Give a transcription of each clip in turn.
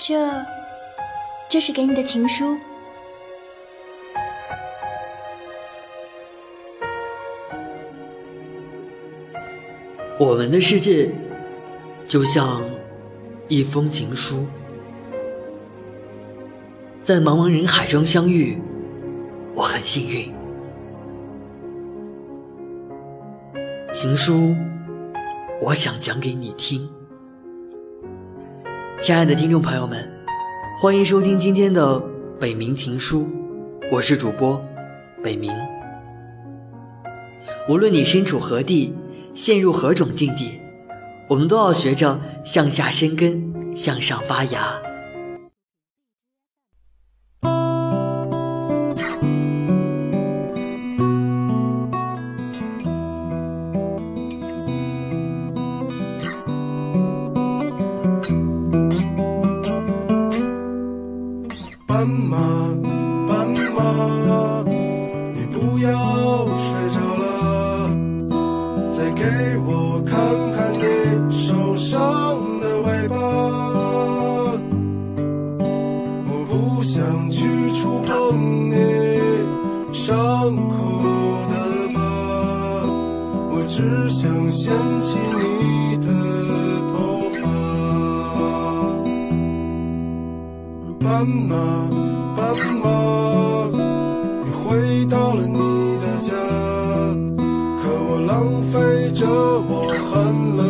这，这是给你的情书。我们的世界就像一封情书，在茫茫人海中相遇，我很幸运。情书，我想讲给你听。亲爱的听众朋友们，欢迎收听今天的北冥情书，我是主播北冥。无论你身处何地。陷入何种境地，我们都要学着向下生根，向上发芽。浪费着我寒冷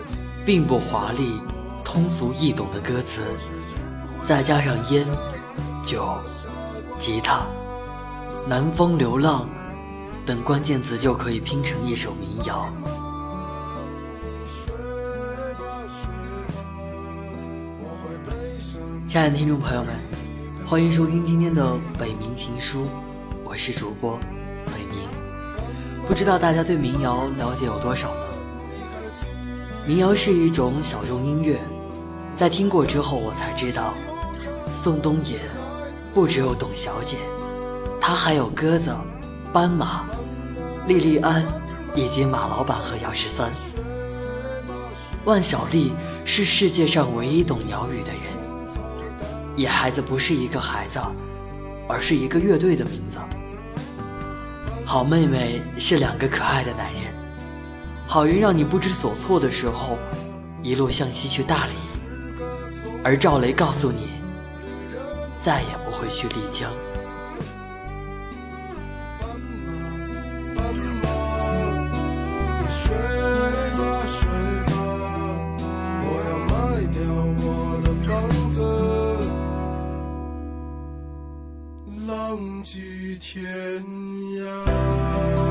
并不华丽、通俗易懂的歌词，再加上烟、酒、吉他、南风流浪。等关键词就可以拼成一首民谣。亲爱的听众朋友们，欢迎收听今天的《北冥情书》，我是主播北冥。不知道大家对民谣了解有多少呢？民谣是一种小众音乐，在听过之后，我才知道，宋冬野不只有董小姐，他还有鸽子。斑马、莉莉安，以及马老板和姚十三。万晓利是世界上唯一懂鸟语的人。野孩子不是一个孩子，而是一个乐队的名字。好妹妹是两个可爱的男人。好运让你不知所措的时候，一路向西去大理，而赵雷告诉你，再也不会去丽江。浪迹天涯。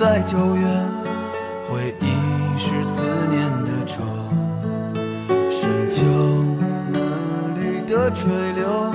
在九月，回忆是思念的愁。深秋嫩绿的垂柳，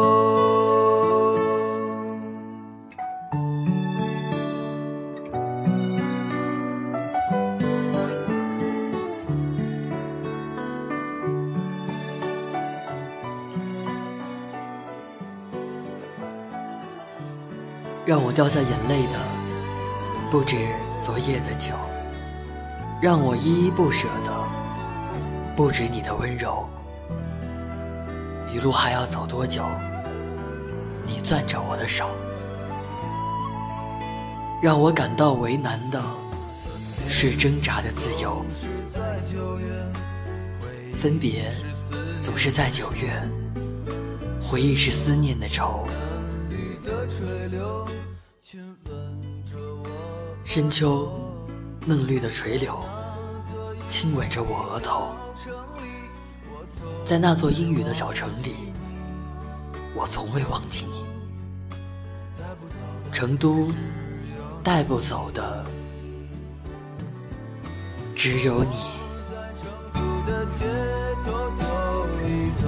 掉下眼泪的，不止昨夜的酒，让我依依不舍的，不止你的温柔。一路还要走多久？你攥着我的手，让我感到为难的是挣扎的自由。分别总是在九月，回忆是思念的愁。深秋，嫩绿的垂柳，亲吻着我额头。在那座阴雨的小城里，我从未忘记你。成都带不走的只有你。的街头走一走，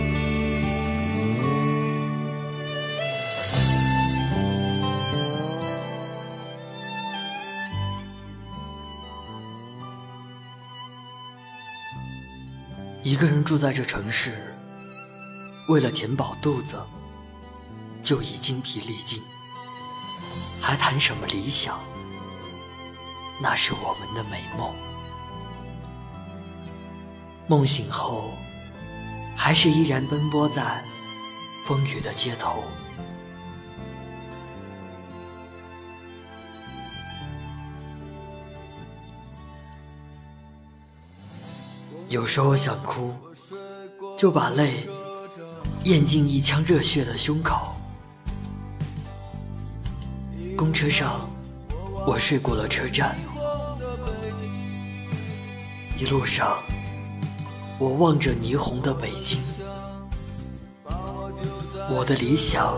一个人住在这城市，为了填饱肚子，就已精疲力尽，还谈什么理想？那是我们的美梦。梦醒后，还是依然奔波在风雨的街头。有时候想哭，就把泪咽进一腔热血的胸口。公车上，我睡过了车站，一路上，我望着霓虹的北京。我的理想，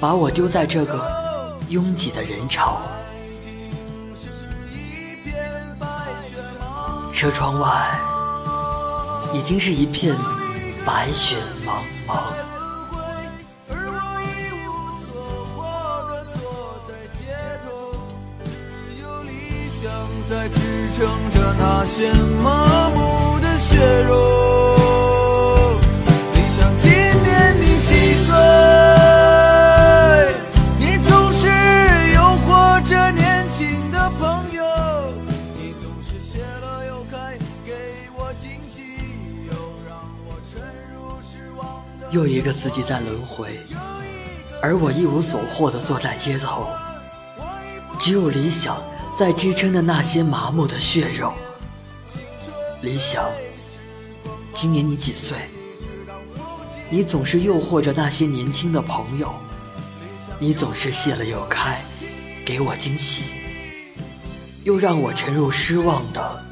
把我丢在这个拥挤的人潮。车窗外已经是一片白雪茫茫。在支撑着那些麻木的血肉。又一个四季在轮回，而我一无所获的坐在街头，只有理想在支撑着那些麻木的血肉。理想，今年你几岁？你总是诱惑着那些年轻的朋友，你总是谢了又开，给我惊喜，又让我沉入失望的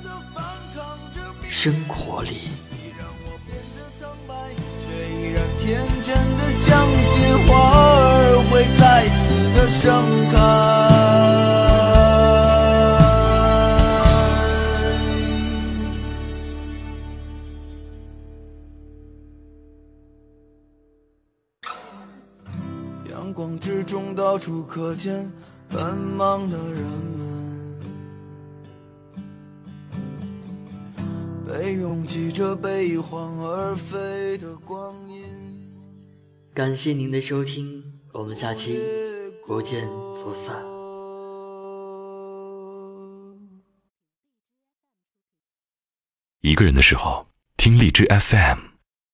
生活里。天真的相信花儿会再次的盛开。阳光之中，到处可见奔忙的人们，被拥挤着悲欢而飞的光阴。感谢您的收听，我们下期不见不散。一个人的时候，听荔枝 FM。